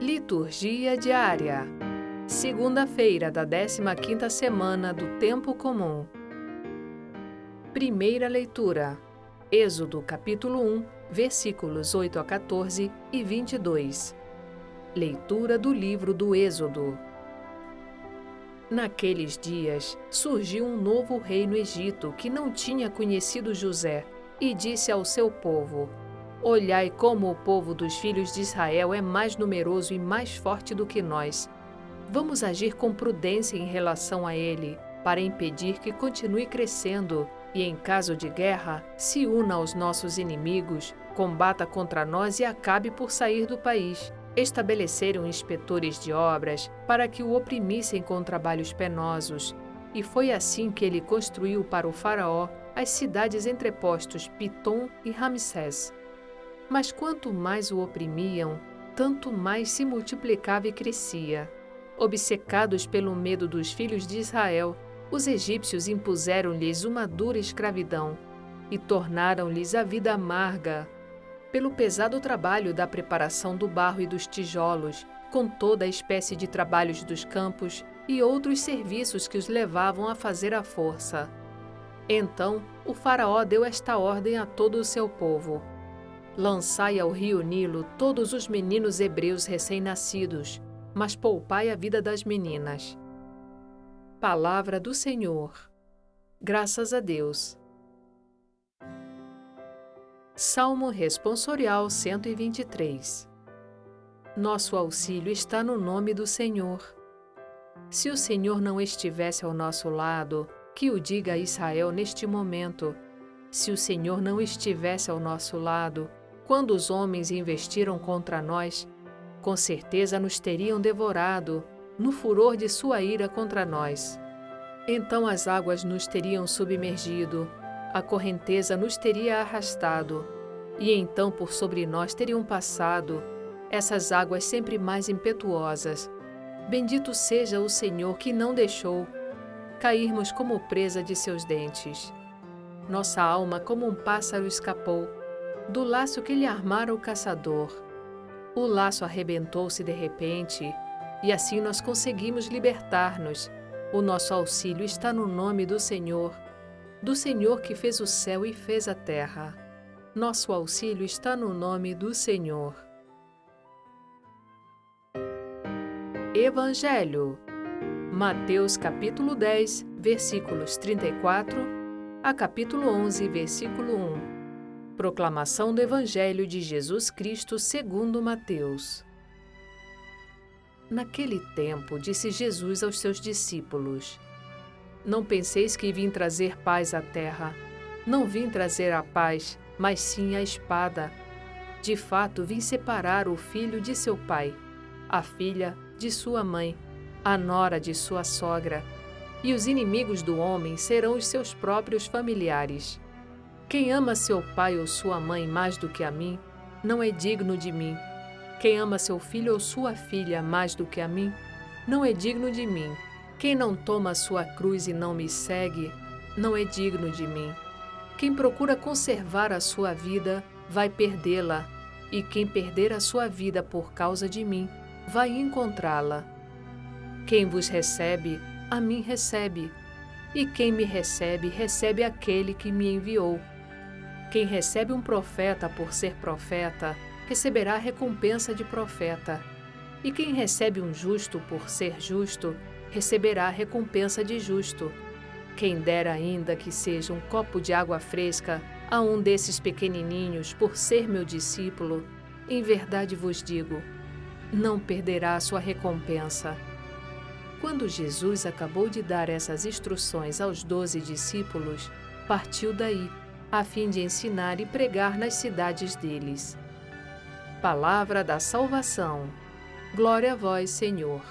Liturgia diária. Segunda-feira da 15ª semana do tempo comum. Primeira leitura. Êxodo capítulo 1, versículos 8 a 14 e 22. Leitura do livro do Êxodo. Naqueles dias surgiu um novo rei no Egito que não tinha conhecido José e disse ao seu povo: Olhai como o povo dos filhos de Israel é mais numeroso e mais forte do que nós. Vamos agir com prudência em relação a ele, para impedir que continue crescendo e, em caso de guerra, se una aos nossos inimigos, combata contra nós e acabe por sair do país. Estabeleceram inspetores de obras para que o oprimissem com trabalhos penosos, e foi assim que ele construiu para o Faraó as cidades entrepostos Pitom e Ramsés. Mas quanto mais o oprimiam, tanto mais se multiplicava e crescia. Obcecados pelo medo dos filhos de Israel, os egípcios impuseram-lhes uma dura escravidão e tornaram-lhes a vida amarga. Pelo pesado trabalho da preparação do barro e dos tijolos, com toda a espécie de trabalhos dos campos e outros serviços que os levavam a fazer à força. Então o Faraó deu esta ordem a todo o seu povo: Lançai ao rio Nilo todos os meninos hebreus recém-nascidos, mas poupai a vida das meninas. Palavra do Senhor. Graças a Deus. Salmo Responsorial 123 Nosso auxílio está no nome do Senhor. Se o Senhor não estivesse ao nosso lado, que o diga a Israel neste momento. Se o Senhor não estivesse ao nosso lado, quando os homens investiram contra nós, com certeza nos teriam devorado no furor de sua ira contra nós. Então as águas nos teriam submergido, a correnteza nos teria arrastado, e então por sobre nós teriam passado essas águas sempre mais impetuosas. Bendito seja o Senhor que não deixou cairmos como presa de seus dentes. Nossa alma, como um pássaro, escapou do laço que lhe armara o caçador. O laço arrebentou-se de repente, e assim nós conseguimos libertar-nos. O nosso auxílio está no nome do Senhor, do Senhor que fez o céu e fez a terra. Nosso auxílio está no nome do Senhor. Evangelho Mateus capítulo 10, versículos 34 a capítulo 11, versículo 1. Proclamação do Evangelho de Jesus Cristo segundo Mateus. Naquele tempo, disse Jesus aos seus discípulos: Não penseis que vim trazer paz à terra. Não vim trazer a paz, mas sim a espada. De fato, vim separar o filho de seu pai, a filha de sua mãe, a nora de sua sogra, e os inimigos do homem serão os seus próprios familiares. Quem ama seu pai ou sua mãe mais do que a mim, não é digno de mim. Quem ama seu filho ou sua filha mais do que a mim, não é digno de mim. Quem não toma sua cruz e não me segue, não é digno de mim. Quem procura conservar a sua vida, vai perdê-la, e quem perder a sua vida por causa de mim, vai encontrá-la. Quem vos recebe, a mim recebe, e quem me recebe, recebe aquele que me enviou. Quem recebe um profeta por ser profeta, receberá a recompensa de profeta. E quem recebe um justo por ser justo, receberá a recompensa de justo. Quem dera ainda que seja um copo de água fresca a um desses pequenininhos por ser meu discípulo, em verdade vos digo, não perderá sua recompensa. Quando Jesus acabou de dar essas instruções aos doze discípulos, partiu daí a fim de ensinar e pregar nas cidades deles. Palavra da salvação. Glória a vós, Senhor.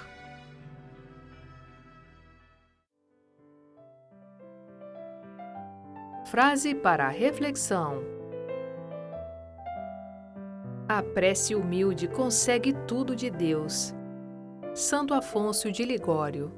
Frase para a reflexão. A prece humilde consegue tudo de Deus. Santo Afonso de Ligório